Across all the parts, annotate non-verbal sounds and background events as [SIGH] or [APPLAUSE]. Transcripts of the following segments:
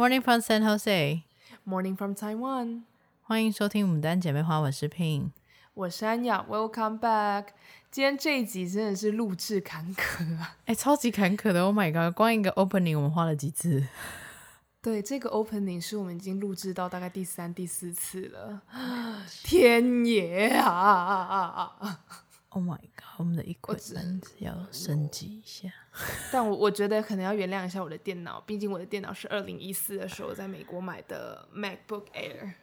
Morning from San Jose. Morning from Taiwan. 欢迎收听牡丹姐妹花，我是 Pin，我是安雅。Welcome back. 今天这一集真的是录制坎坷啊！哎，超级坎坷的。Oh my god！光一个 opening 我们花了几次？对，这个 opening 是我们已经录制到大概第三、第四次了。天爷啊！Oh my god！我们的一个人要升级一下。[LAUGHS] 但我我觉得可能要原谅一下我的电脑，毕竟我的电脑是二零一四的时候在美国买的 MacBook Air，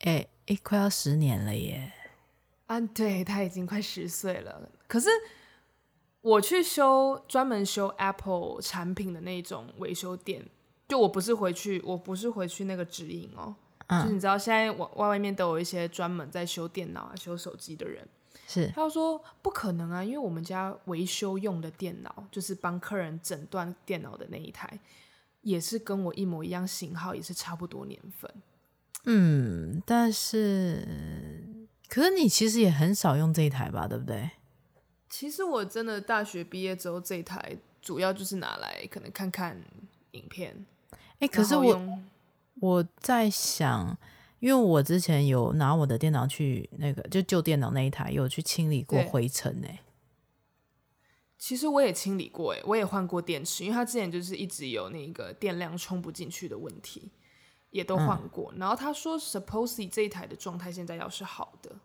哎哎，快要十年了耶！啊，对，他已经快十岁了。可是我去修专门修 Apple 产品的那种维修店，就我不是回去，我不是回去那个直营哦，嗯、就是你知道现在外外面都有一些专门在修电脑啊、修手机的人。是，他说不可能啊，因为我们家维修用的电脑，就是帮客人诊断电脑的那一台，也是跟我一模一样型号，也是差不多年份。嗯，但是，可是你其实也很少用这一台吧，对不对？其实我真的大学毕业之后，这一台主要就是拿来可能看看影片。哎，可是我我在想。因为我之前有拿我的电脑去那个，就旧电脑那一台，有去清理过灰尘呢。其实我也清理过，哎，我也换过电池，因为它之前就是一直有那个电量充不进去的问题，也都换过。嗯、然后他说，supposedly 这一台的状态现在要是好的，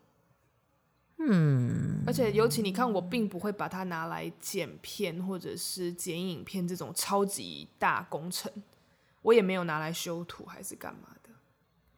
嗯，而且尤其你看，我并不会把它拿来剪片或者是剪影片这种超级大工程，我也没有拿来修图还是干嘛。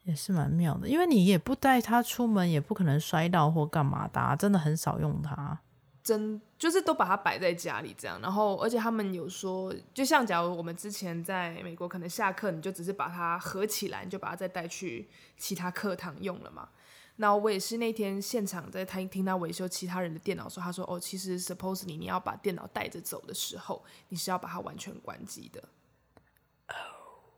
也是蛮妙的，因为你也不带它出门，也不可能摔到或干嘛的啊，真的很少用它。真就是都把它摆在家里这样，然后而且他们有说，就像假如我们之前在美国，可能下课你就只是把它合起来，你就把它再带去其他课堂用了嘛。那我也是那天现场在他听他维修其他人的电脑说，他说哦，其实 suppose 你你要把电脑带着走的时候，你是要把它完全关机的。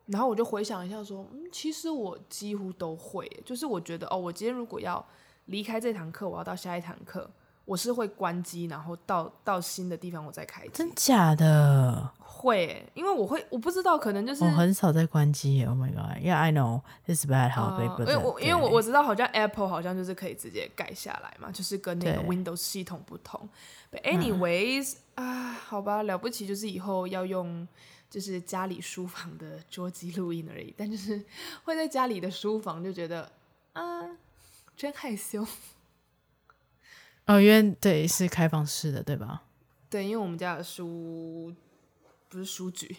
然后我就回想一下，说，嗯，其实我几乎都会，就是我觉得，哦，我今天如果要离开这堂课，我要到下一堂课，我是会关机，然后到到新的地方我再开机。真假的？会，因为我会，我不知道，可能就是我很少在关机。Oh my god！Yeah, I know this bad habit. 因为我因为我我知道，好像 Apple 好像就是可以直接改下来嘛，就是跟那个 Windows 系统不同。But anyways，嗯，啊，好吧，了不起，就是以后要用。就是家里书房的桌机录音而已，但就是会在家里的书房就觉得，啊，真害羞。哦，因为对是开放式的，对吧？对，因为我们家的书不是书局，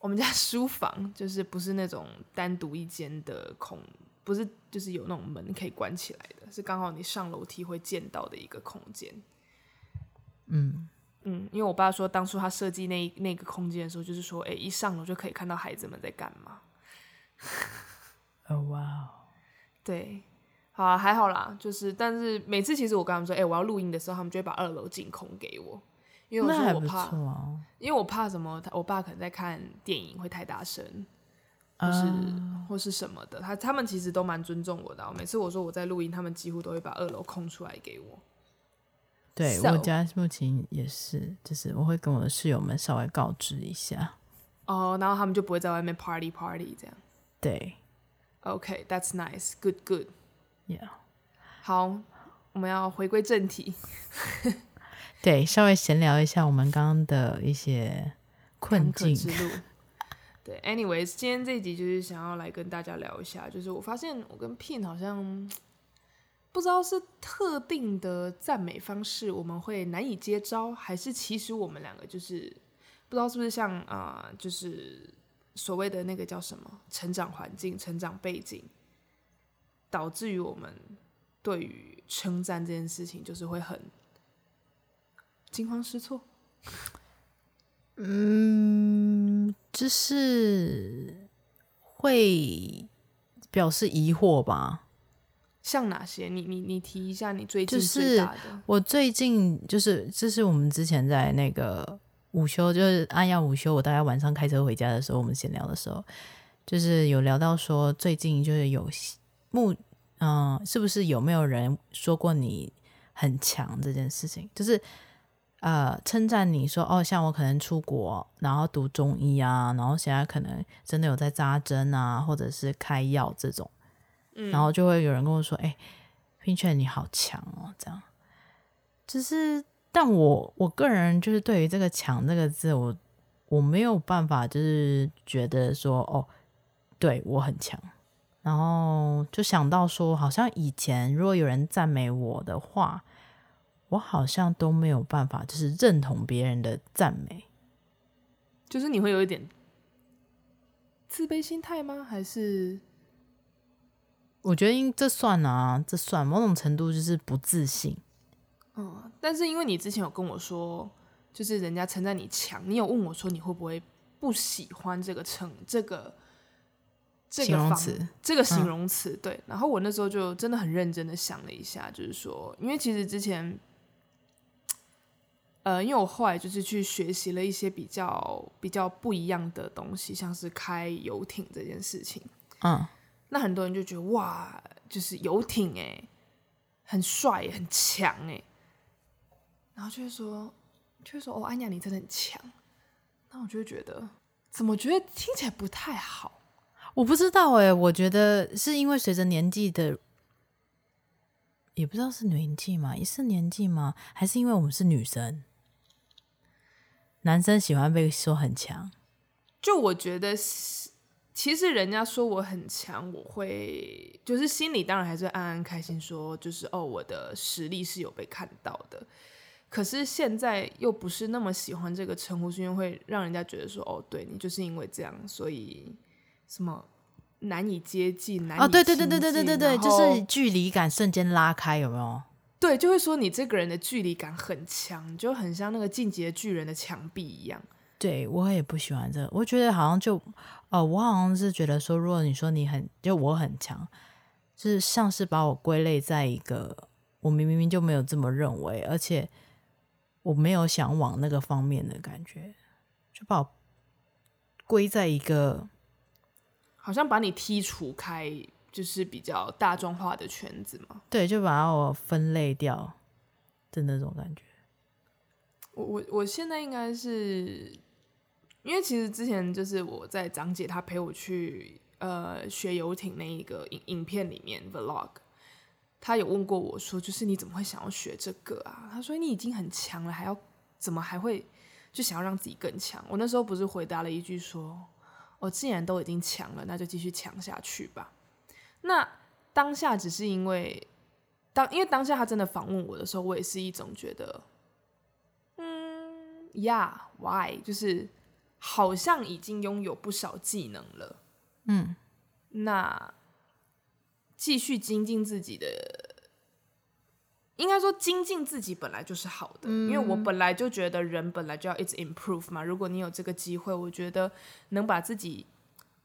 我们家书房就是不是那种单独一间的空，不是就是有那种门可以关起来的，是刚好你上楼梯会见到的一个空间。嗯。嗯，因为我爸说，当初他设计那那个空间的时候，就是说，哎，一上楼就可以看到孩子们在干嘛。哦，哇！对，好啊，还好啦，就是，但是每次其实我跟他们说，哎，我要录音的时候，他们就会把二楼净空给我，因为我说我怕，啊、因为我怕什么？我爸可能在看电影会太大声，或是、uh、或是什么的。他他们其实都蛮尊重我的，每次我说我在录音，他们几乎都会把二楼空出来给我。对，So, 我家目前也是，就是我会跟我的室友们稍微告知一下，哦，oh, 然后他们就不会在外面 party party 这样。对，OK，that's、okay, nice，good good，yeah。好，我们要回归正题，[LAUGHS] 对，稍微闲聊一下我们刚刚的一些困境之路。[LAUGHS] 对，anyways，今天这一集就是想要来跟大家聊一下，就是我发现我跟 Pin 好像。不知道是特定的赞美方式，我们会难以接招，还是其实我们两个就是不知道是不是像啊、就是所谓的那个叫什么成长环境、成长背景，导致于我们对于称赞这件事情就是会很惊慌失措。[LAUGHS] 嗯，就是会表示疑惑吧。像哪些？你你你提一下你最近最大的。就是我最近就是，这是我们之前在那个午休，就是按要午休，我大概晚上开车回家的时候，我们闲聊的时候，就是有聊到说，最近就是有目，嗯、呃，是不是有没有人说过你很强这件事情？就是呃称赞你说哦，像我可能出国，然后读中医啊，然后现在可能真的有在扎针啊，或者是开药这种，嗯，然后就会有人跟我说，哎，Pinchan 你好强哦，这样，就是，但我我个人就是对于这个“强”这个字，我我没有办法，就是觉得说哦，对我很强。然后就想到说，好像以前如果有人赞美我的话，我好像都没有办法，就是认同别人的赞美。就是你会有一点自卑心态吗？还是？我觉得应这算啊，这算某种程度就是不自信。嗯，但是因为你之前有跟我说，就是人家称赞你强，你有问我说你会不会不喜欢这个称这个。这个形容词，这个形容词，对。然后我那时候就真的很认真的想了一下，就是说，因为其实之前，呃，因为我后来就是去学习了一些比较比较不一样的东西，像是开游艇这件事情。嗯，那很多人就觉得哇，就是游艇哎，很帅，很强哎。然后就会说，就会说哦，安雅你真的很强。那我就会觉得，怎么觉得听起来不太好？我不知道哎、欸，我觉得是因为随着年纪的，也不知道是年纪嘛？也是年纪吗？还是因为我们是女生，男生喜欢被说很强？就我觉得，其实人家说我很强，我会就是心里当然还是会暗暗开心，说就是哦，我的实力是有被看到的。可是现在又不是那么喜欢这个称呼，是因为会让人家觉得说哦，对你就是因为这样，所以。什么难以接近？难以哦，对对对对对对对对，就是距离感瞬间拉开，有没有？对，就会说你这个人的距离感很强，就很像那个进击的巨人的墙壁一样。对，我也不喜欢这个，我觉得好像就哦，我好像是觉得说，如果你说你很就我很强，就是像是把我归类在一个我明明就没有这么认为，而且我没有想往那个方面的感觉，就把我归在一个。好像把你剔除开，就是比较大众化的圈子嘛。对，就把我分类掉的那种感觉。我我我现在应该是，因为其实之前就是我在张姐她陪我去呃学游艇那一个影影片里面 vlog，她有问过我说，就是你怎么会想要学这个啊？她说你已经很强了，还要怎么还会就想要让自己更强？我那时候不是回答了一句说。我既然都已经强了，那就继续强下去吧。那当下只是因为当，因为当下他真的访问我的时候，我也是一种觉得，嗯，Yeah，Why？就是好像已经拥有不少技能了，嗯，那继续精进自己的。应该说精进自己本来就是好的，嗯，因为我本来就觉得人本来就要一直 improve 嘛。如果你有这个机会，我觉得能把自己，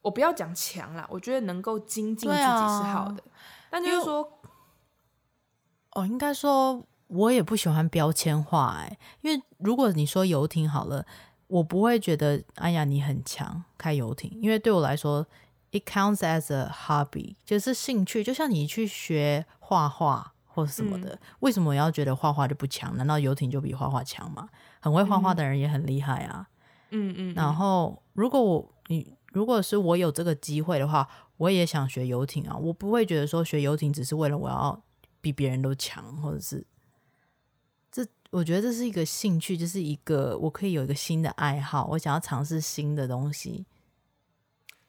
我不要讲强啦，我觉得能够精进自己是好的。但就是说，哦，应该说我也不喜欢标签化哎，因为如果你说游艇好了，我不会觉得哎呀你很强开游艇，因为对我来说，it counts as a hobby，就是兴趣，就像你去学画画。或什么的，为什么我要觉得画画就不强？难道游艇就比画画强吗？很会画画的人也很厉害啊。嗯嗯。然后，如果我你如果是我有这个机会的话，我也想学游艇啊。我不会觉得说学游艇只是为了我要比别人都强，或者是这，我觉得这是一个兴趣，就是一个我可以有一个新的爱好，我想要尝试新的东西。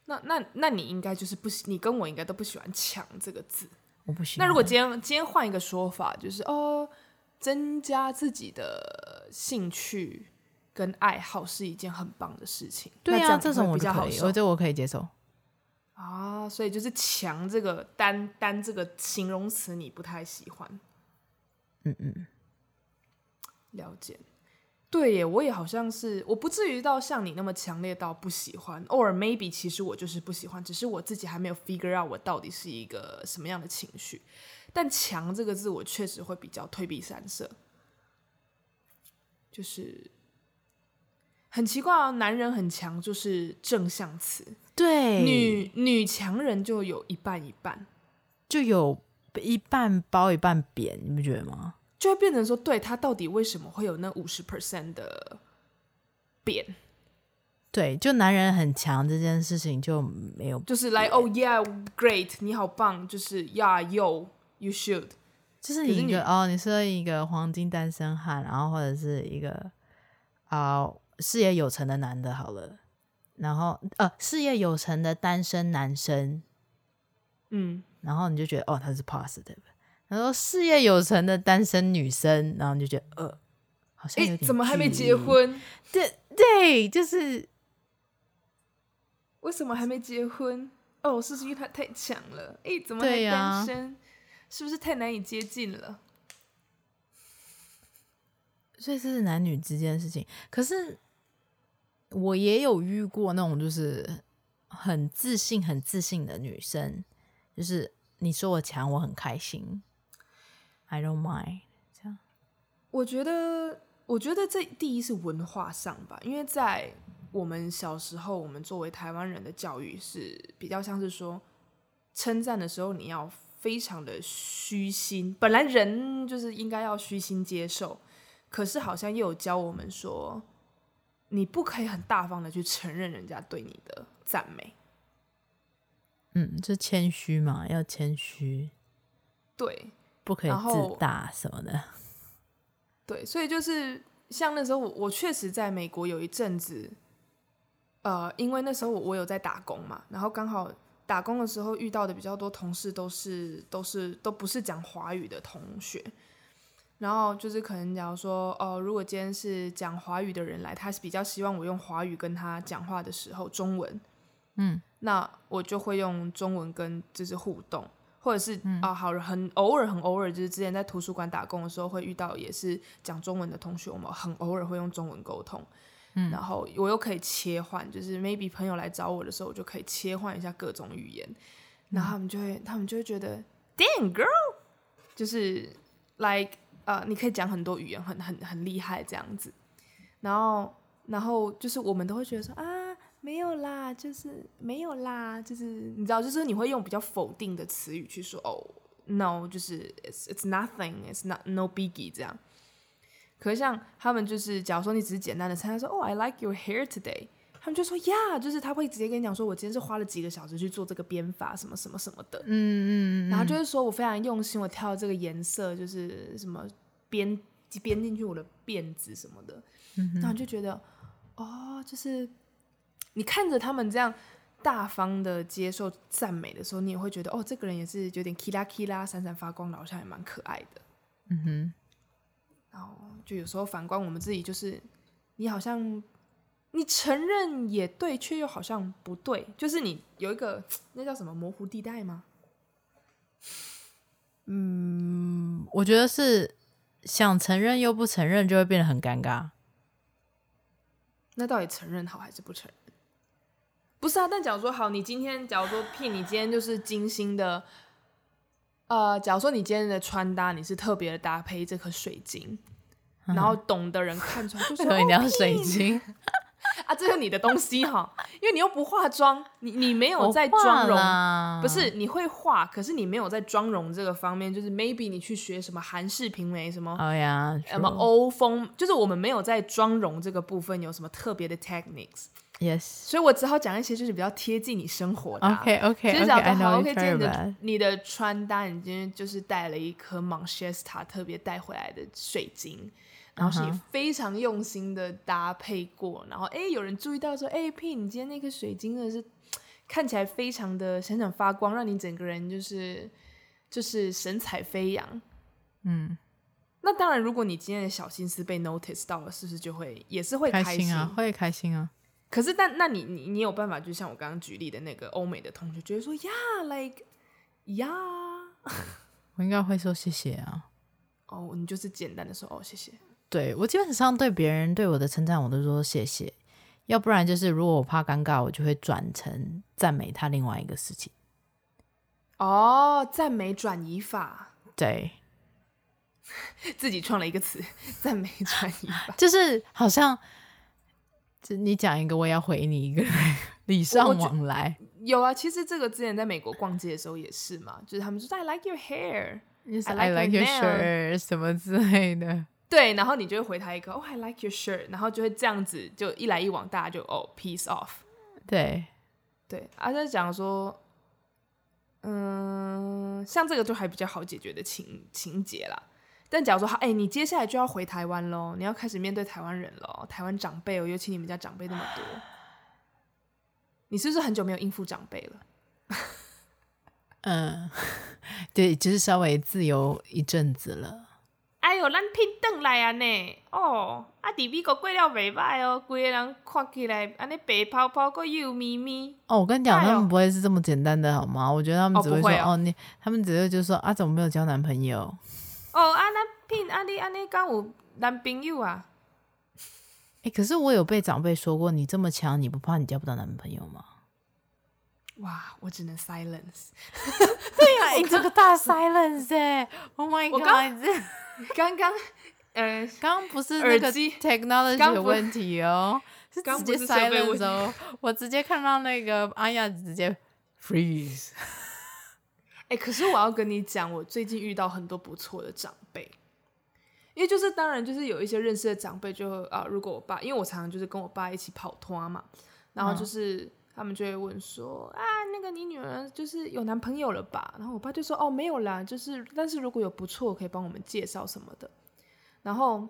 那那那你应该就是不喜，你跟我应该都不喜欢“强”这个字。我不喜欢。那如果今天今天换一个说法，就是哦，增加自己的兴趣跟爱好是一件很棒的事情。对呀、啊，这种我比较好，我这我可以接受。啊，所以就是“强”这个单单这个形容词你不太喜欢。嗯嗯，了解。对耶，我也好像是，我不至于到像你那么强烈到不喜欢偶尔 maybe 其实我就是不喜欢，只是我自己还没有 figure out 我到底是一个什么样的情绪。但“强”这个字，我确实会比较退避三舍，就是很奇怪啊，男人很强就是正向词，对，女女强人就有一半一半，就有一半褒一半贬，你不觉得吗？就会变成说，对他到底为什么会有那五十 percent 的变？对，就男人很强这件事情就没有，就是来、like, oh yeah great，你好棒，就是 yeah yo you should，就是你一个哦，你是一个黄金单身汉，然后或者是一个啊、呃、事业有成的男的，好了，然后呃事业有成的单身男生，嗯，然后你就觉得哦他是 positive，然后事业有成的单身女生，然后你就觉得呃好像有点怎么还没结婚？对对，就是。为什么还没结婚？哦，是不是因为他太强了？哎，怎么还单身？啊、是不是太难以接近了？所以这是男女之间的事情。可是我也有遇过那种就是很自信、很自信的女生，就是你说我强，我很开心，I don't mind。这样，我觉得，我觉得这第一是文化上吧，因为在。我们小时候，我们作为台湾人的教育是比较像是说，称赞的时候你要非常的虚心。本来人就是应该要虚心接受，可是好像又有教我们说，你不可以很大方的去承认人家对你的赞美。嗯，就谦虚嘛，要谦虚。对，不可以自大什么的。[LAUGHS] 对，所以就是像那时候我，我确实在美国有一阵子。呃，因为那时候我我有在打工嘛，然后刚好打工的时候遇到的比较多同事都是都是都不是讲华语的同学，然后就是可能假如说哦、呃，如果今天是讲华语的人来，他是比较希望我用华语跟他讲话的时候，中文，嗯，那我就会用中文跟就是互动，或者是啊、嗯呃，好很偶尔很偶尔，就是之前在图书馆打工的时候会遇到也是讲中文的同学，我们很偶尔会用中文沟通。嗯、然后我又可以切换，就是 maybe 朋友来找我的时候，我就可以切换一下各种语言，然后他们就会，他们就会觉得，damn girl，就是 like 呃，你可以讲很多语言，很很很厉害这样子。然后，然后就是我们都会觉得说啊，没有啦，就是没有啦，就是你知道，就是你会用比较否定的词语去说，哦，no，就是 it's it's nothing，it's not no biggie 这样。可是像他们就是，假如说你只是简单的称赞说，哦，I like your hair today，他们就说呀，就是他会直接跟你讲说，我今天是花了几个小时去做这个编法，什么什么什么的，嗯嗯嗯，然后就是说我非常用心，我挑这个颜色，就是什么编编进去我的辫子什么的，嗯，然后就觉得，哦，就是你看着他们这样大方的接受赞美的时候，你也会觉得，哦，这个人也是有点 kila kila 闪闪发光，好像也蛮可爱的，嗯哼。然后就有时候反观我们自己，就是你好像你承认也对，却又好像不对，就是你有一个那叫什么模糊地带吗？嗯，我觉得是想承认又不承认，就会变得很尴尬。那到底承认好还是不承认？不是啊，但假如说好，你今天假如说聘你今天就是精心的。呃，假如说你今天的穿搭你是特别的搭配这颗水晶，嗯，然后懂的人看出来就说 [LAUGHS] 一定要水晶啊，这是你的东西哈，因为你又不化妆，你你没有在妆容，不是你会化，可是你没有在妆容这个方面，就是 maybe 你去学什么韩式平眉什么，哎呀，什么欧风，就是我们没有在妆容这个部分有什么特别的 techniques。Yes，所以我只好讲一些就是比较贴近你生活的、啊。OK OK，就是讲的好。OK，今天你的你的穿搭，你今天就是带了一颗 Manchester 特别带回来的水晶，然后是你非常用心的搭配过，然后哎，有人注意到说，哎，Pin，你今天那颗水晶真的是看起来非常的闪闪发光，让你整个人就是就是神采飞扬。嗯，那当然，如果你今天的小心思被 notice 到了，是不是就会也是会开心啊？会开心啊。可是，但那你你你有办法，就像我刚刚举例的那个欧美的同学，觉得说呀，like 呀，[LAUGHS] 我应该会说谢谢啊。哦，你就是简单的说哦谢谢。对，我基本上对别人对我的称赞，我都说谢谢。要不然就是如果我怕尴尬，我就会转成赞美他另外一个事情。哦，赞美转移法。对，[LAUGHS] 自己创了一个词，赞美转移法，[LAUGHS] 就是好像。就你讲一个，我也要回你一个，[LAUGHS] 礼尚往来。有啊，其实这个之前在美国逛街的时候也是嘛，就是他们说 I like your hair，就是 I like your shirt 什么之类的。对，然后你就会回他一个哦、oh,，I like your shirt，然后就会这样子，就一来一往，大家就哦、oh,，peace off。对，对，而且讲说，嗯，像这个就还比较好解决的情情节啦。但假如说，哎，你接下来就要回台湾喽，你要开始面对台湾人喽，台湾长辈哦，尤其你们家长辈那么多，你是不是很久没有应付长辈了？[LAUGHS] 嗯，[LAUGHS] 对，就是稍微自由一阵子了。哎呦，咱拼转来啊呢！哦，啊，伫美国过了袂歹哦，规个人看起来安尼白泡泡，个幼咪咪。哦，我跟你讲，他们不会是这么简单的，好吗？我觉得他们只会说，哦，哦，你，他们只会就说，啊，怎么没有交男朋友？哦，啊，那聘，啊，你，啊，你敢有男朋友啊？哎、[LAUGHS] 欸，可是我有被长辈说过，你这么强，你不怕你交不到男朋友吗？哇，我只能 silence。[LAUGHS] 对呀、啊，你这个大 silence 哎！Oh my [LAUGHS] god！刚刚，呃，刚刚不是那个 technology 有问题哦，是直接 silence 哦。我直接看到那个阿雅直接 freeze。哎、欸，可是我要跟你讲，我最近遇到很多不错的长辈，因为就是当然就是有一些认识的长辈就啊，如果我爸，因为我常常就是跟我爸一起跑摊嘛，然后就是。嗯他们就会问说啊，那个你女儿就是有男朋友了吧？然后我爸就说哦，没有啦，就是但是如果有不错，可以帮我们介绍什么的。然后，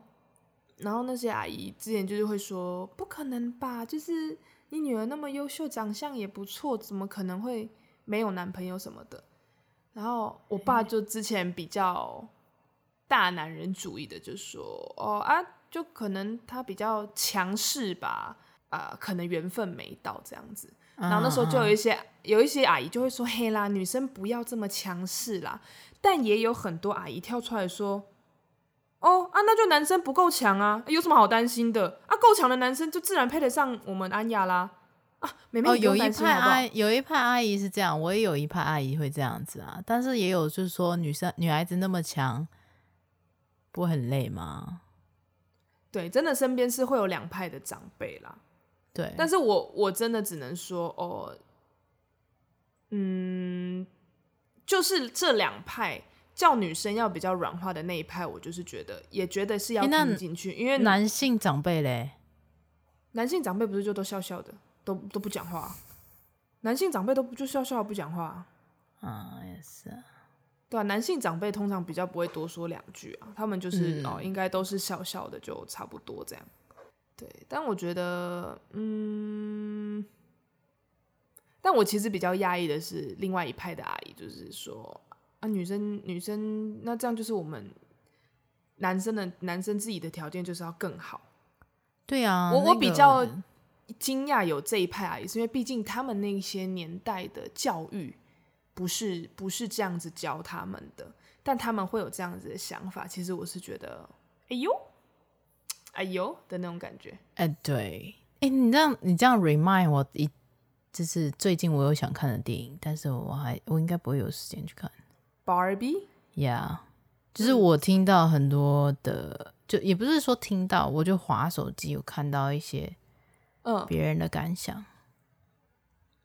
然后那些阿姨之前就是会说不可能吧，就是你女儿那么优秀，长相也不错，怎么可能会没有男朋友什么的？然后我爸就之前比较大男人主义的就说哦啊，就可能他比较强势吧。啊、呃，可能缘分没到这样子，然后那时候就有一些、uh. 有一些阿姨就会说：“嘿啦，女生不要这么强势啦。”但也有很多阿姨跳出来说：“哦啊，那就男生不够强啊，有什么好担心的啊？够强的男生就自然配得上我们安雅啦。”啊，妹妹，哦，有一派阿有一派阿姨是这样，我也有一派阿姨会这样子啊。但是也有就是说，女生女孩子那么强，不会很累吗？对，真的身边是会有两派的长辈啦。对，但是我我真的只能说哦，嗯，就是这两派叫女生要比较软化的那一派，我就是觉得也觉得是要听进去，因为男性长辈嘞，男性长辈不是就都笑笑的，都都不讲话，男性长辈都不就笑笑不讲话，啊也是，对啊，男性长辈通常比较不会多说两句啊，他们就是、嗯、哦，应该都是笑笑的就差不多这样。对，但我觉得，嗯，但我其实比较压抑的是另外一派的阿姨，就是说啊，女生女生，那这样就是我们男生的男生自己的条件就是要更好。对啊，我我比较惊讶有这一派阿姨，是因为毕竟他们那些年代的教育不是不是这样子教他们的，但他们会有这样子的想法，其实我是觉得，哎呦。哎呦的那种感觉，哎、欸、对，哎、欸、你这样你这样 remind 我一，就是最近我有想看的电影，但是我还我应该不会有时间去看。Barbie，Yeah，[LAUGHS] 就是我听到很多的，就也不是说听到，我就滑手机有看到一些，嗯，别人的感想。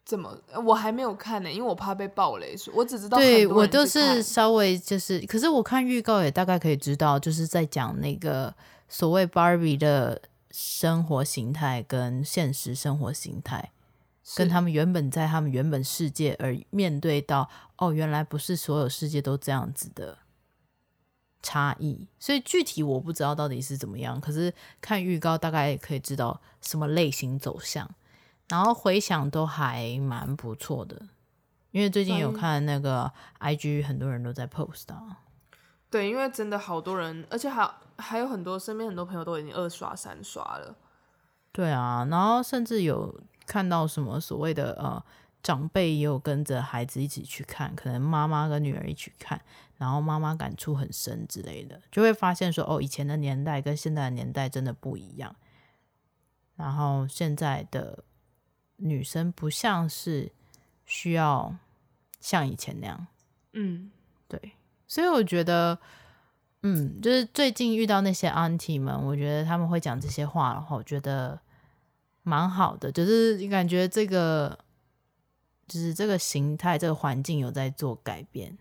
怎么？我还没有看呢，因为我怕被暴雷，我只知道对我都是稍微就是，可是我看预告也大概可以知道，就是在讲那个。所谓 Barbie 的生活形态跟现实生活形态，跟他们原本在他们原本世界而面对到哦，原来不是所有世界都这样子的差异，所以具体我不知道到底是怎么样。可是看预告大概可以知道什么类型走向，然后回想都还蛮不错的，因为最近有看那个 IG，很多人都在 post 啊。对，因为真的好多人，而且还还有很多身边很多朋友都已经二刷三刷了。对啊，然后甚至有看到什么所谓的呃长辈也有跟着孩子一起去看，可能妈妈跟女儿一起看，然后妈妈感触很深之类的，就会发现说哦，以前的年代跟现在的年代真的不一样。然后现在的女生不像是需要像以前那样，嗯，对。所以我觉得，嗯，就是最近遇到那些 auntie 们，我觉得他们会讲这些话的话，我觉得蛮好的。就是你感觉这个，就是这个形态、这个环境有在做改变。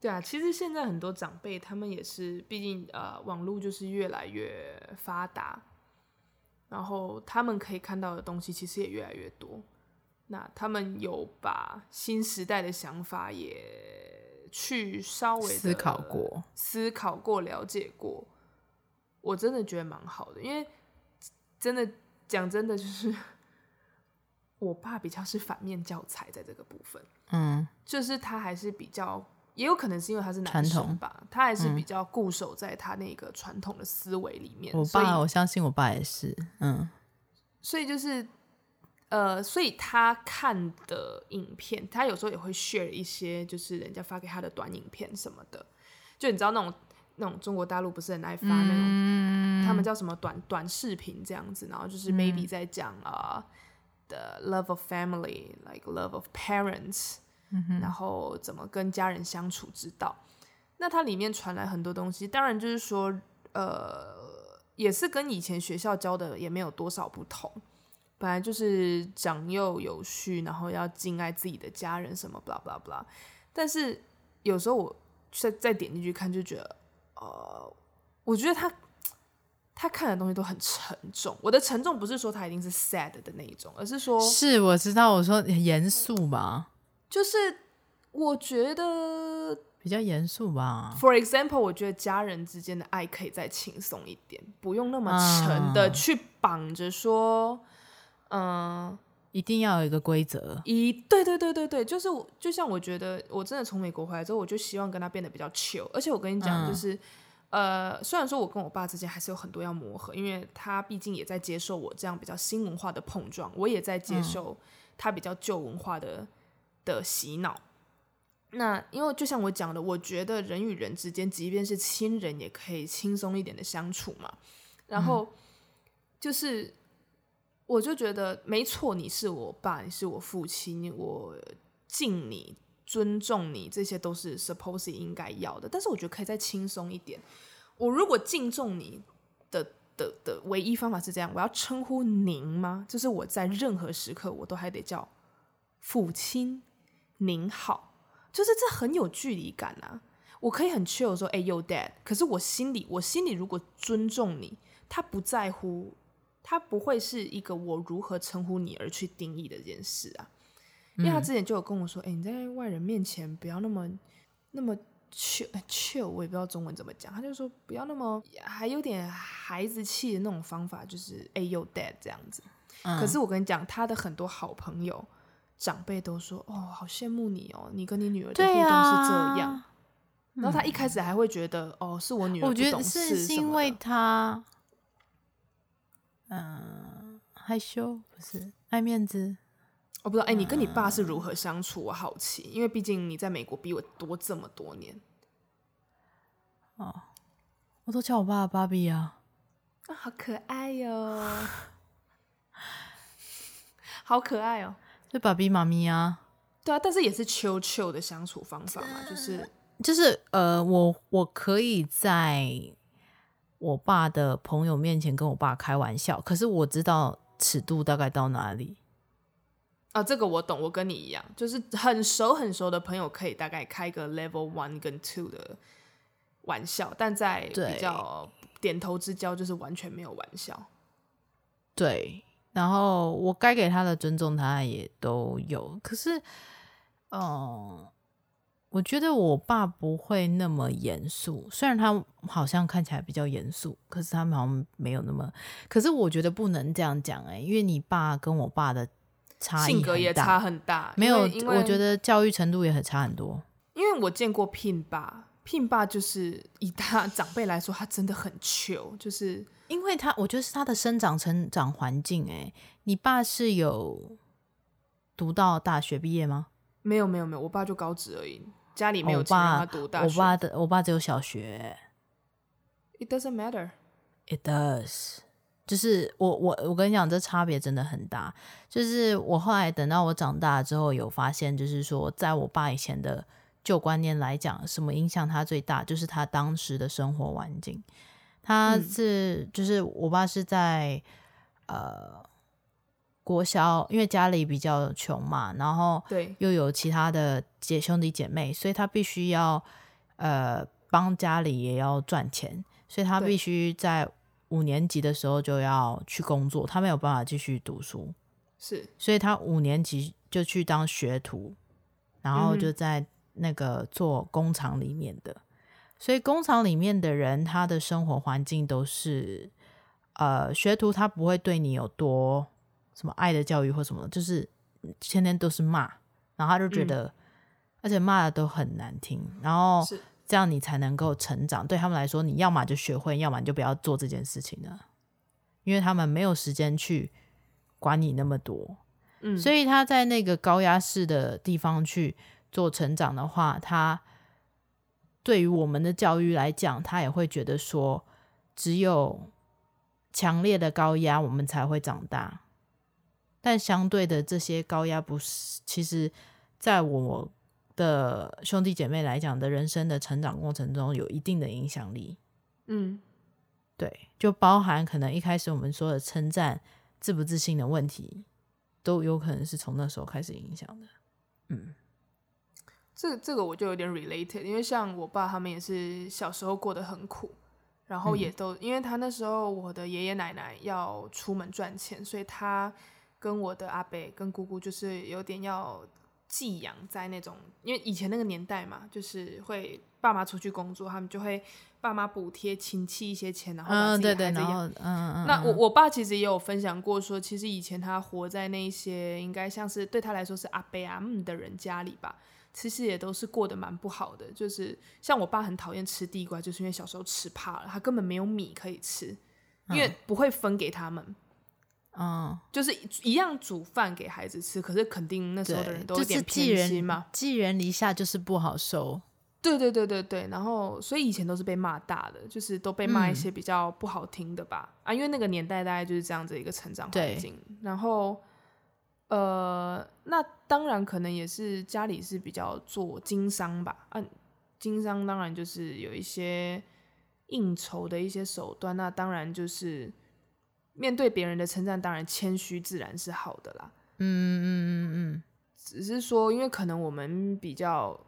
对啊，其实现在很多长辈他们也是，毕竟呃网络就是越来越发达，然后他们可以看到的东西其实也越来越多。那他们有把新时代的想法也去稍微思考过、思考过、了解过，我真的觉得蛮好的。因为真的讲真的，就是我爸比较是反面教材在这个部分，嗯，就是他还是比较。也有可能是因为他是男生吧，他还是比较固守在他那个传统的思维里面。我爸，我相信我爸也是，嗯。所以就是，呃，所以他看的影片，他有时候也会 share 一些，就是人家发给他的短影片什么的。就你知道那种那种中国大陆不是很爱发那种，嗯、他们叫什么短短视频这样子，然后就是 maybe 在讲啊、嗯 uh,，the love of family，like love of parents。然后怎么跟家人相处之道，那它里面传来很多东西，当然就是说，呃，也是跟以前学校教的也没有多少不同。本来就是长幼有序，然后要敬爱自己的家人，什么 blah blah blah。但是有时候我再再点进去看，就觉得，呃，我觉得他他看的东西都很沉重。我的沉重不是说他一定是 sad 的那一种，而是说，是我知道，我说严肃吧。就是我觉得比较严肃吧。For example，我觉得家人之间的爱可以再轻松一点，不用那么沉的去绑着说，嗯、呃，一定要有一个规则。一，对对对对对，就是我，就像我觉得，我真的从美国回来之后，我就希望跟他变得比较 chill。而且我跟你讲，就是、嗯、呃，虽然说我跟我爸之间还是有很多要磨合，因为他毕竟也在接受我这样比较新文化的碰撞，我也在接受他比较旧文化的。的洗脑，那因为就像我讲的，我觉得人与人之间，即便是亲人，也可以轻松一点的相处嘛。然后就是，我就觉得没错，你是我爸，你是我父亲，我敬你、尊重你，这些都是 supposed 应该要的。但是我觉得可以再轻松一点。我如果敬重你的的的唯一方法是这样，我要称呼您吗？就是我在任何时刻，我都还得叫父亲。您好，就是这很有距离感啊！我可以很 chill 说，哎，yo dad，可是我心里，我心里如果尊重你，他不在乎，他不会是一个我如何称呼你而去定义的这件事啊。因为他之前就有跟我说，哎、嗯，你在外人面前不要那么那么 chill chill，我也不知道中文怎么讲，他就说不要那么还有点孩子气的那种方法，就是哎，yo dad 这样子。嗯、可是我跟你讲，他的很多好朋友。长辈都说：“哦，好羡慕你哦，你跟你女儿的互动是这样。啊”然后他一开始还会觉得：“嗯、哦，是我女儿不懂事。”我觉得是是因为他，嗯、呃，害羞不是爱面子。我不知道，哎，你跟你爸是如何相处？我好奇，因为毕竟你在美国比我多这么多年。哦，我都叫我爸爸比啊，啊，好可爱哟、哦，[LAUGHS] 好可爱哦。就爸比妈咪啊，对啊，但是也是秋秋的相处方法嘛，就是 [LAUGHS] 就是呃，我我可以在我爸的朋友面前跟我爸开玩笑，可是我知道尺度大概到哪里啊，这个我懂，我跟你一样，就是很熟很熟的朋友可以大概开个 level one 跟 two 的玩笑，但在比较点头之交就是完全没有玩笑，对。然后我该给他的尊重，他也都有。可是，嗯，我觉得我爸不会那么严肃。虽然他好像看起来比较严肃，可是他们好像没有那么。可是我觉得不能这样讲哎、欸，因为你爸跟我爸的差异性格也差很大。没有，我觉得教育程度也很差很多。因为我见过聘爸，聘爸就是以他长辈来说，他真的很 chill，就是。因为他，我觉得是他的生长成长环境。哎，你爸是有读到大学毕业吗？没有，没有，没有。我爸就高职而已，家里没有钱让他读大学。我爸的，我爸只有小学。It doesn't matter. It does. 就是我，我，我跟你讲，这差别真的很大。就是我后来等到我长大之后，有发现，就是说，在我爸以前的旧观念来讲，什么影响他最大，就是他当时的生活环境。他是，嗯、就是我爸是在呃国小，因为家里比较穷嘛，然后对又有其他的姐兄弟姐妹，所以他必须要呃帮家里也要赚钱，所以他必须在五年级的时候就要去工作，他没有办法继续读书，是，所以他五年级就去当学徒，然后就在那个做工厂里面的，嗯、所以工厂里面的人他的生活环境都是，呃，学徒他不会对你有多什么爱的教育或什么，就是天天都是骂。然后他就觉得，嗯、而且骂的都很难听，然后这样你才能够成长。对他们来说，你要么就学会，要么你就不要做这件事情了，因为他们没有时间去管你那么多。嗯，所以他在那个高压式的地方去做成长的话，他对于我们的教育来讲，他也会觉得说，只有强烈的高压，我们才会长大。但相对的，这些高压不是，其实。在我的兄弟姐妹来讲的人生的成长过程中，有一定的影响力。嗯，对，就包含可能一开始我们说的称赞、自不自信的问题，都有可能是从那时候开始影响的。嗯，这这个我就有点 related，因为像我爸他们也是小时候过得很苦，然后也都、嗯、因为他那时候我的爷爷奶奶要出门赚钱，所以他跟我的阿伯跟姑姑就是有点要。寄养在那种，因为以前那个年代嘛，就是会爸妈出去工作，他们就会爸妈补贴亲戚一些钱，然后把自己孩子养。嗯，嗯嗯。那我我爸其实也有分享过，说其实以前他活在那些应该像是对他来说是阿伯阿姆的人家里吧，其实也都是过得蛮不好的。就是像我爸很讨厌吃地瓜，就是因为小时候吃怕了，他根本没有米可以吃，因为不会分给他们。嗯，就是一样煮饭给孩子吃，可是肯定那时候的人都有点偏心嘛，就是寄人篱下就是不好收。对对对对对，然后所以以前都是被骂大的，就是都被骂一些比较不好听的吧。嗯、啊，因为那个年代大概就是这样子一个成长环境。然后，呃，那当然可能也是家里是比较做经商吧。嗯、啊，经商当然就是有一些应酬的一些手段，那当然就是。面对别人的称赞，当然谦虚自然是好的啦。嗯嗯嗯嗯，只是说，因为可能我们比较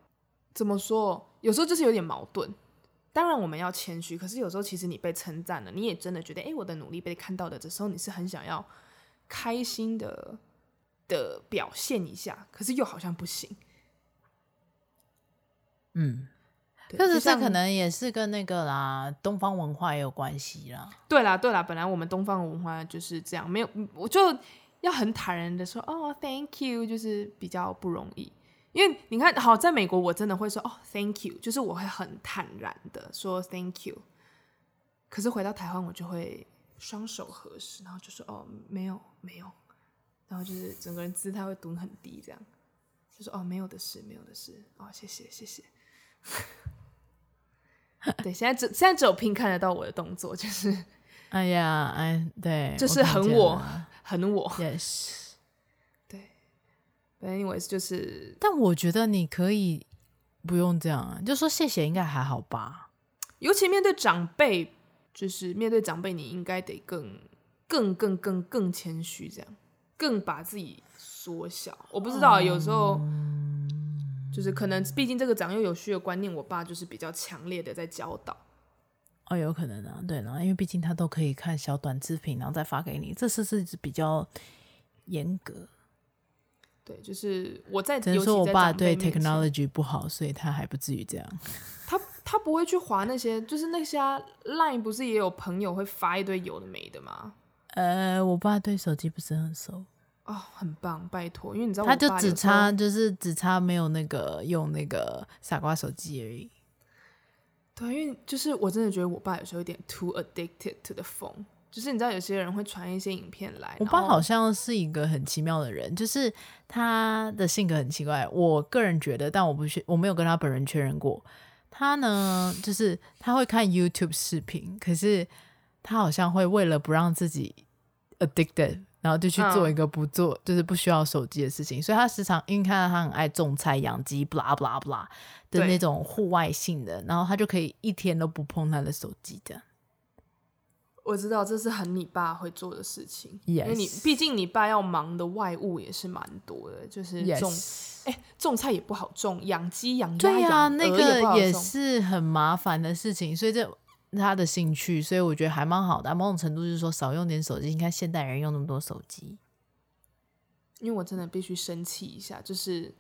怎么说，有时候就是有点矛盾。当然我们要谦虚，可是有时候其实你被称赞了，你也真的觉得，哎，我的努力被看到的，这时候你是很想要开心的的表现一下，可是又好像不行。嗯。可是这可能也是跟那个啦，东方文化也有关系啦。对啦，对啦，本来我们东方文化就是这样，没有我就要很坦然的说哦，Thank you，就是比较不容易。因为你看，好，在美国我真的会说哦，Thank you，就是我会很坦然的说 Thank you。可是回到台湾，我就会双手合十，然后就说哦，没有，没有，然后就是整个人姿态会蹲很低，这样就说哦，没有的事，没有的事，哦，谢谢，谢谢。[LAUGHS] 对，现在只现在只有 Pin 看得到我的动作，就是，哎呀，哎，对，就是很我，我很我，yes，[LAUGHS] 对，anyways，就是，但我觉得你可以不用这样啊，就说谢谢应该还好吧，尤其面对长辈，就是面对长辈，你应该得更更更更更谦虚，这样，更把自己缩小。我不知道，有时候。嗯就是可能，毕竟这个长幼有序的观念，我爸就是比较强烈的在教导。哦，有可能啊，对呢，因为毕竟他都可以看小短视频，然后再发给你，这是是比较严格。对，就是我在，只能说我爸对 technology 不好，所以他还不至于这样。[LAUGHS] 他他不会去划那些，就是那些 line 不是也有朋友会发一堆有的没的吗？呃，我爸对手机不是很熟。哦，很棒，拜托，因为你知道，他就只差就是只差没有那个用那个傻瓜手机而已。对，因为就是我真的觉得我爸有时候有点 too addicted to the phone，就是你知道有些人会传一些影片来。我爸好像是一个很奇妙的人，就是他的性格很奇怪。我个人觉得，但我不确，我没有跟他本人确认过。他呢，就是他会看 YouTube 视频，可是他好像会为了不让自己 addicted。然后就去做一个不做，嗯、就是不需要手机的事情，所以他时常因为看到他很爱种菜、养鸡，blah blah blah 的那种户外性的，然后他就可以一天都不碰他的手机的。我知道这是很你爸会做的事情，yes. 因为你毕竟你爸要忙的外务也是蛮多的，就是种，哎、yes. 欸，种菜也不好种，养鸡养鸭对啊，那个也是很麻烦的事情，所以这他的兴趣，所以我觉得还蛮好的。某种程度就是说，少用点手机。你看现代人用那么多手机，因为我真的必须生气一下，就是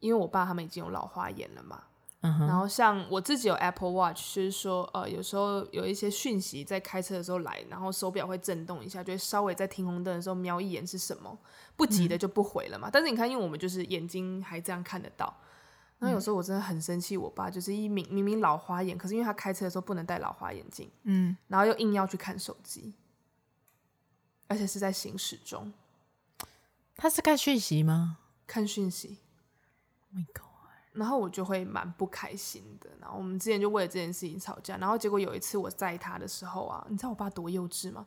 因为我爸他们已经有老花眼了嘛。Uh-huh. 然后像我自己有 Apple Watch，就是说，呃，有时候有一些讯息在开车的时候来，然后手表会震动一下，就会稍微在停红灯的时候瞄一眼是什么，不急的就不回了嘛。嗯、但是你看，因为我们就是眼睛还这样看得到，然后有时候我真的很生气，我爸就是一明明明老花眼，可是因为他开车的时候不能戴老花眼镜，嗯，然后又硬要去看手机，而且是在行驶中。他是看讯息吗？看讯息。Oh my God. 然后我就会蛮不开心的，然后我们之前就为了这件事情吵架，然后结果有一次我载他的时候啊，你知道我爸多幼稚吗？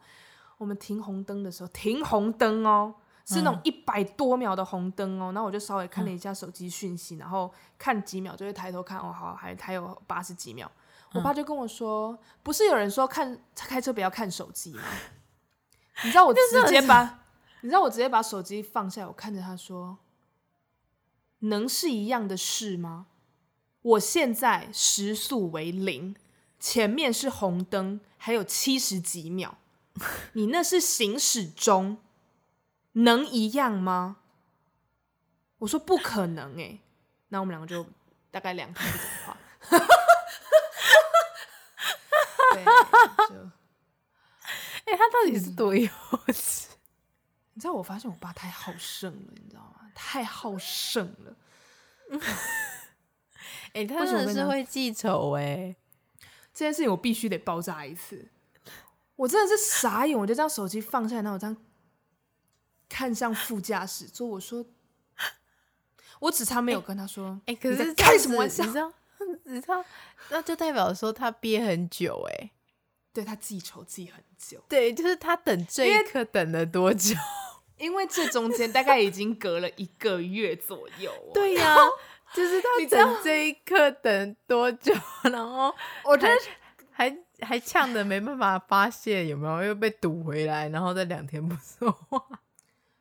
我们停红灯的时候，停红灯哦，是那种一百多秒的红灯哦，然后我就稍微看了一下手机讯息，然后看几秒就会抬头看，哦好，还还有八十几秒，我爸就跟我说，不是有人说看开车不要看手机吗？你知道我直接把，[LAUGHS] 你知道我直接把手机放下，我看着他说。能是一样的事吗？我现在时速为零，前面是红灯，还有七十几秒，你那是行驶中，能一样吗？我说不可能哎、欸，那我们两个就大概两天不讲话。[LAUGHS] 对，就，哎、欸，他到底是多幼稚？你知道，我发现我爸太好胜了，你知道吗？太好胜了，[LAUGHS] 哎、欸，他真的是会记仇哎、欸！这件事情我必须得爆炸一次，我真的是傻眼，我就这样手机放下来，然后我这样看向副驾驶座，我说，[LAUGHS] 我只差没有跟他说，哎、欸欸，可是开什么玩笑？你知道，[LAUGHS] 你知道，那就代表说他憋很久哎、欸，对他记仇记很久，对，就是他等这一刻等了多久？因为这中间大概已经隔了一个月左右，对呀、啊，[LAUGHS] 就是他等这一刻等多久，然后我觉得还还呛的没办法发泄，有没有？又被堵回来，然后再两天不说话，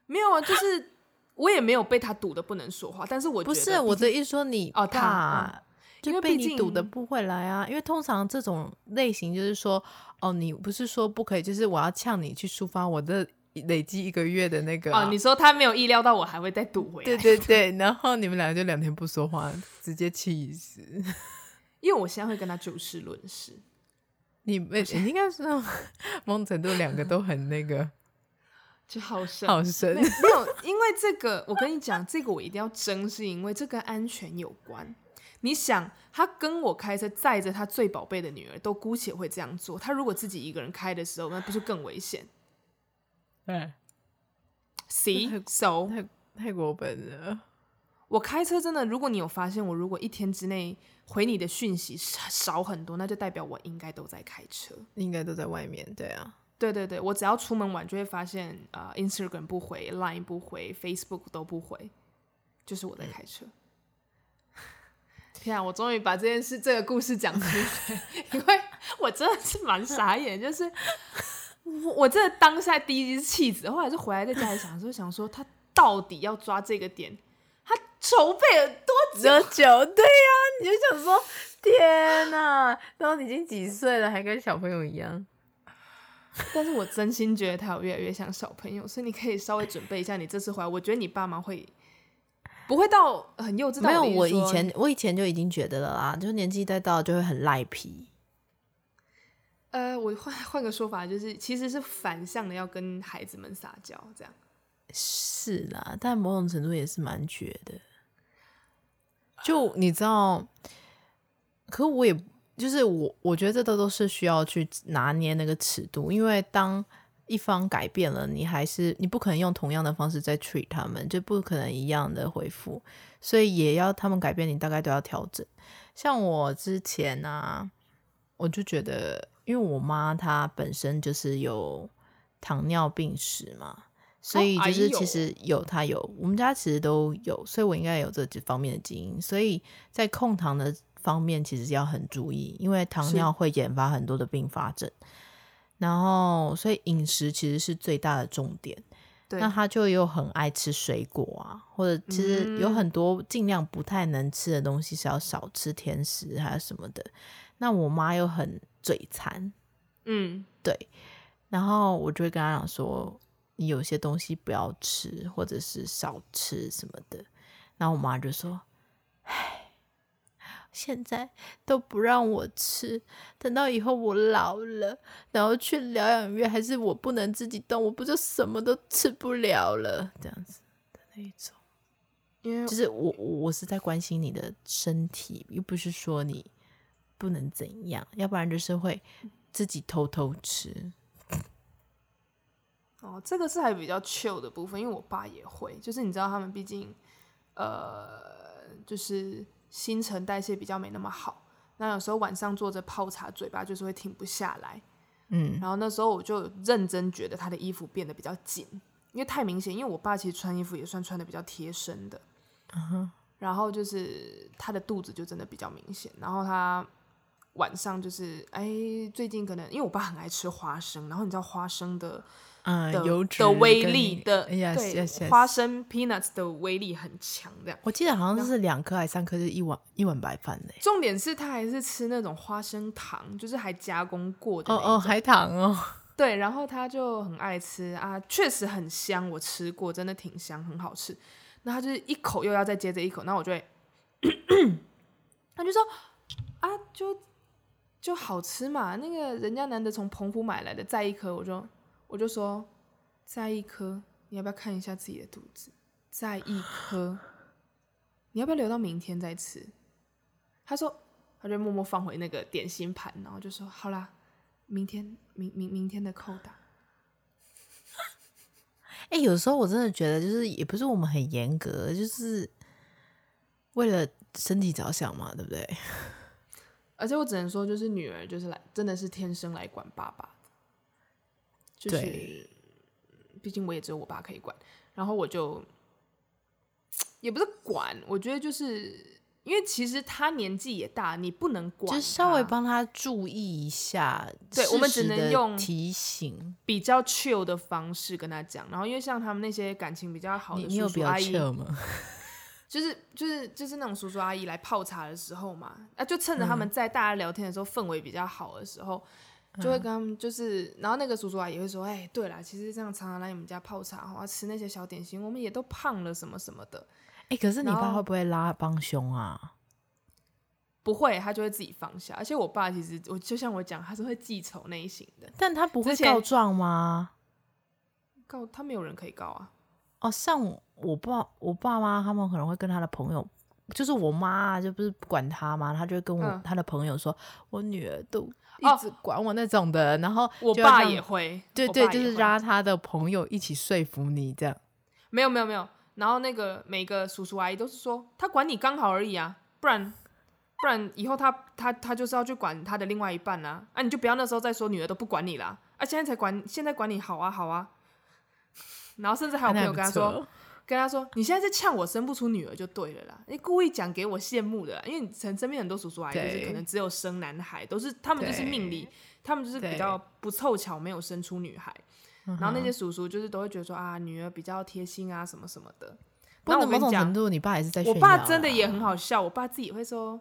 没有啊，就是我也没有被他堵的不能说话，但是我觉得不是我的意思说你哦他、嗯、就被你堵的不会来啊，因为通常这种类型就是说哦，你不是说不可以，就是我要呛你去抒发我的。累积一个月的那个哦，你说他没有意料到我还会再堵回来，对对对，然后你们两个就两天不说话，直接气死。[LAUGHS] 因为我现在会跟他就事论事，你们应该是 [LAUGHS] 某种程度两个都很那个，就好生好深没，没有，因为这个我跟你讲，这个我一定要争，是因为这跟安全有关。你想，他跟我开车载着他最宝贝的女儿，都姑且会这样做，他如果自己一个人开的时候，那不是更危险？对，See so 太太过分了。我开车真的，如果你有发现我如果一天之内回你的讯息少很多，那就代表我应该都在开车，应该都在外面。对啊，对对对，我只要出门玩就会发现啊、呃、，Instagram 不回，Line 不回，Facebook 都不回，就是我在开车。天啊，我终于把这件事这个故事讲出来，[LAUGHS] 因为我真的是蛮傻眼，就是。我我这当下第一是气子，后来是回来在家里想说，想说他到底要抓这个点，他筹备了多久？久？对呀、啊，你就想说，天哪，然后你已经几岁了，还跟小朋友一样。但是我真心觉得他有越来越像小朋友，所以你可以稍微准备一下，你这次回来，我觉得你爸妈会不会到很幼稚？没有，我以前我以前就已经觉得了啦，就年纪再到就会很赖皮。呃，我换换个说法，就是其实是反向的，要跟孩子们撒娇，这样是啦，但某种程度也是蛮绝的。就你知道，可我也就是我，我觉得这都都是需要去拿捏那个尺度，因为当一方改变了，你还是你不可能用同样的方式再 treat 他们，就不可能一样的回复，所以也要他们改变，你大概都要调整。像我之前啊，我就觉得。因为我妈她本身就是有糖尿病史嘛，所以就是其实有她有，我们家其实都有，所以我应该有这几方面的基因，所以在控糖的方面其实要很注意，因为糖尿会引发很多的并发症。然后所以饮食其实是最大的重点。对那他就又很爱吃水果啊，或者其实有很多尽量不太能吃的东西是要少吃甜食还是什么的。那我妈又很嘴馋，嗯，对，然后我就会跟他讲说，你有些东西不要吃，或者是少吃什么的。然后我妈就说，唉。现在都不让我吃，等到以后我老了，然后去疗养院，还是我不能自己动，我不就什么都吃不了了？这样子的那一种，因为就是我我是在关心你的身体，又不是说你不能怎样，要不然就是会自己偷偷吃。哦，这个是还比较 chill 的部分，因为我爸也会，就是你知道他们毕竟，呃，就是。新陈代谢比较没那么好，那有时候晚上坐着泡茶，嘴巴就是会停不下来。嗯，然后那时候我就认真觉得他的衣服变得比较紧，因为太明显。因为我爸其实穿衣服也算穿的比较贴身的，嗯。然后就是他的肚子就真的比较明显。然后他晚上就是，哎，最近可能因为我爸很爱吃花生，然后你知道花生的。嗯，的油脂的威力的，哎呀，对 yes, yes. 花生 peanuts 的威力很强，这样。我记得好像是两颗还是三颗，是一碗一碗白饭呢。重点是他还是吃那种花生糖，就是还加工过的。哦哦，还糖哦。[LAUGHS] 对，然后他就很爱吃啊，确实很香，我吃过，真的挺香，很好吃。那他就是一口又要再接着一口，那我就会，[COUGHS] 他就说啊，就就好吃嘛，那个人家难得从澎湖买来的，再一颗，我就。我就说，再一颗，你要不要看一下自己的肚子？再一颗，你要不要留到明天再吃？他说，他就默默放回那个点心盘，然后就说，好啦，明天，明明明天的扣打。哎、欸，有时候我真的觉得，就是也不是我们很严格，就是为了身体着想嘛，对不对？[LAUGHS] 而且我只能说，就是女儿就是来，真的是天生来管爸爸。就是，毕竟我也只有我爸可以管，然后我就也不是管，我觉得就是因为其实他年纪也大，你不能管，就稍微帮他注意一下。对，我们只能用提醒比较 chill 的方式跟他讲。然后因为像他们那些感情比较好的叔叔阿姨，[LAUGHS] 就是就是就是那种叔叔阿姨来泡茶的时候嘛，啊，就趁着他们在大家聊天的时候，氛围比较好的时候。就会跟他们就是，然后那个叔叔啊也会说，哎、欸，对啦，其实这样常常来你们家泡茶，啊，吃那些小点心，我们也都胖了什么什么的。哎、欸，可是你爸会不会拉帮凶啊？不会，他就会自己放下。而且我爸其实，我就像我讲，他是会记仇那一型的。但他不会告状吗？告他没有人可以告啊。哦，像我爸、我爸妈他们可能会跟他的朋友，就是我妈就不是不管他嘛，他就会跟我、嗯、他的朋友说，我女儿都。一直管我那种的，哦、然后我爸也会，对对，就是拉他的朋友一起说服你这样。没有没有没有，然后那个每个叔叔阿姨都是说，他管你刚好而已啊，不然不然以后他他他就是要去管他的另外一半啊，啊你就不要那时候再说女儿都不管你啦，啊现在才管，现在管你好啊好啊，[LAUGHS] 然后甚至还有朋友跟他说。跟他说：“你现在是呛我生不出女儿就对了啦，你故意讲给我羡慕的啦，因为你身身边很多叔叔阿姨就是可能只有生男孩，都是他们就是命里，他们就是比较不凑巧没有生出女孩，然后那些叔叔就是都会觉得说啊，女儿比较贴心啊什么什么的。那我跟你讲，你爸也是在，我爸真的也很好笑，我爸自己会说，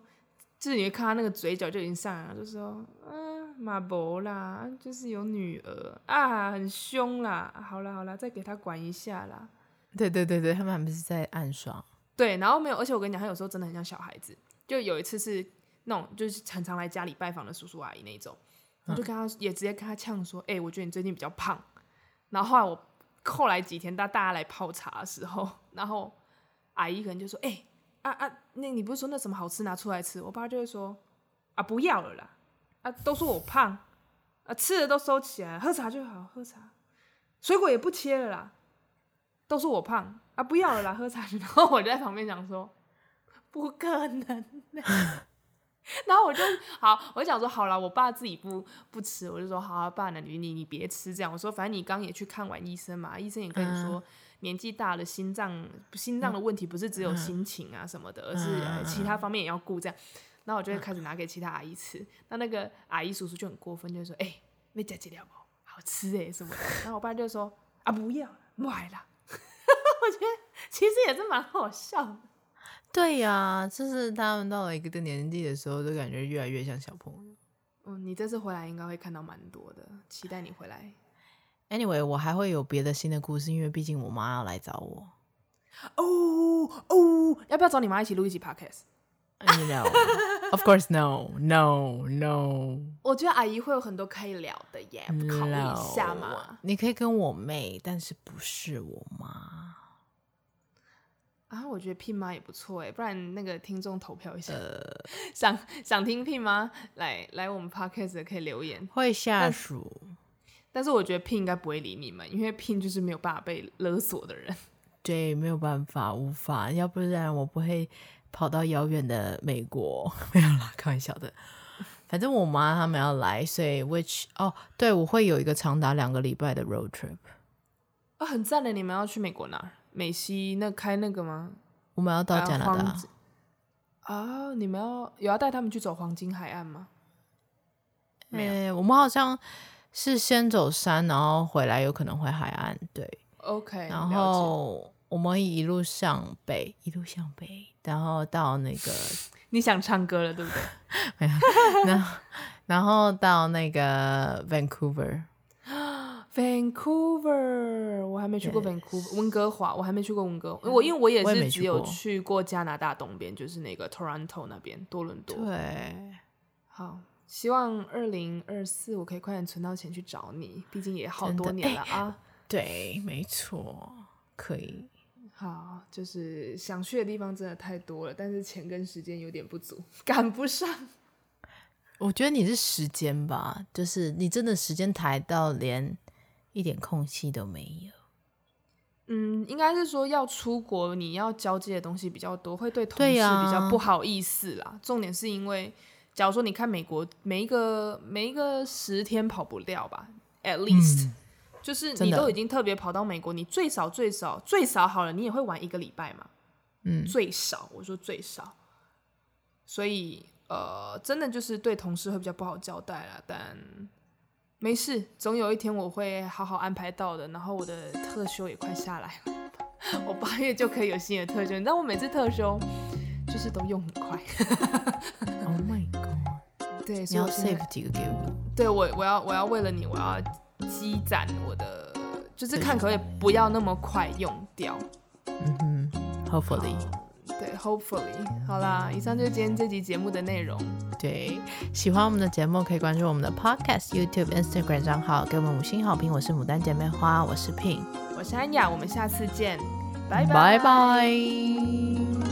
就是你会看他那个嘴角就已经上来了，就说嗯，马博啦，就是有女儿啊，很凶啦，好啦好啦，再给他管一下啦。”对对对对，他们还不是在暗爽。对，然后没有，而且我跟你讲，他有时候真的很像小孩子。就有一次是那种，就是常常来家里拜访的叔叔阿姨那种，我就跟他也直接跟他呛说：“哎、我觉得你最近比较胖。”然后后来我后来几天，大大家来泡茶的时候，然后阿姨可能就说：“哎、欸，啊啊，那你不是说那什么好吃拿出来吃？”我爸就会说：“啊，不要了啦，啊，都说我胖，啊，吃的都收起来，喝茶就好，喝茶，水果也不切了啦。”都是我胖啊！不要了啦，喝茶去。然 [LAUGHS] 后我就在旁边讲说，不可能。[LAUGHS] 然后我就好，我就讲说好了，我爸自己不不吃，我就说好啊，爸，那你你你别吃这样。我说反正你刚也去看完医生嘛，医生也跟你说，年纪大了，心脏心脏的问题不是只有心情啊什么的，而是其他方面也要顾这样。然后我就会开始拿给其他阿姨吃。那那个阿姨叔叔就很过分，就说哎，没加几条不？好吃哎什么的。然后我爸就说啊不要买了。我觉得其实也是蛮好笑的。对呀、啊，就是他们到了一个年纪的时候，就感觉越来越像小朋友。嗯，你这次回来应该会看到蛮多的，期待你回来。Anyway，我还会有别的新的故事，因为毕竟我妈要来找我。哦哦，要不要找你妈一起录一集 Podcast？No，of course no，no no。我觉得阿姨会有很多可以聊的耶，不考虑一下嘛。你可以跟我妹，但是不是我妈。啊，我觉得聘妈也不错哎，不然那个听众投票一下，呃、[LAUGHS] 想想听聘妈来来我们 Podcast 可以留言。会下属，但是我觉得聘应该不会理你们，因为聘就是没有办法被勒索的人。[LAUGHS] 对，没有办法，无法，要不然我不会跑到遥远的美国。[LAUGHS] 没有啦，开玩笑的。反正我妈他们要来，所以 which 哦，对，我会有一个长达两个礼拜的 road trip。啊、哦，很赞的，你们要去美国哪？美西那开那个吗？我们要到加拿大啊！你们要有要带他们去走黄金海岸吗？没有、欸，我们好像是先走山，然后回来有可能回海岸。对，OK。然后我们一路向北，一路向北，然后到那个 [LAUGHS] 你想唱歌了，对不对？[LAUGHS] 没有，然后然后到那个 Vancouver。Vancouver，我还没去过 Vancouver，温哥华我还没去过温哥华。我因为我也是只有去过加拿大东边，就是那个 Toronto 那边多伦多。对，好，希望二零二四我可以快点存到钱去找你，毕竟也好多年了啊。对，没错，可以。好，就是想去的地方真的太多了，但是钱跟时间有点不足，[LAUGHS] 赶不上。我觉得你是时间吧，就是你真的时间抬到连。一点空隙都没有。嗯，应该是说要出国，你要交接的东西比较多，会对同事比较不好意思啦。啊、重点是因为，假如说你看美国，每一个每一个十天跑不掉吧，at least，、嗯、就是你都已经特别跑到美国，你最少最少最少好了，你也会玩一个礼拜嘛。嗯，最少我说最少，所以呃，真的就是对同事会比较不好交代啦，但。没事，总有一天我会好好安排到的。然后我的特休也快下来了，[LAUGHS] 我八月就可以有新的特休。你知道我每次特休就是都用很快。[LAUGHS] Oh my god！对，你要 save 几个给我？对，我我要我要为了你，我要积攒我的，就是看可不可以不要那么快用掉。嗯哼，Hopefully。对，Hopefully，好啦，以上就是今天这集节目的内容。对，喜欢我们的节目可以关注我们的 Podcast、YouTube、Instagram 账号，给我们五星好评。我是牡丹姐妹花，我是 Pin，我是安雅，我们下次见，拜拜拜。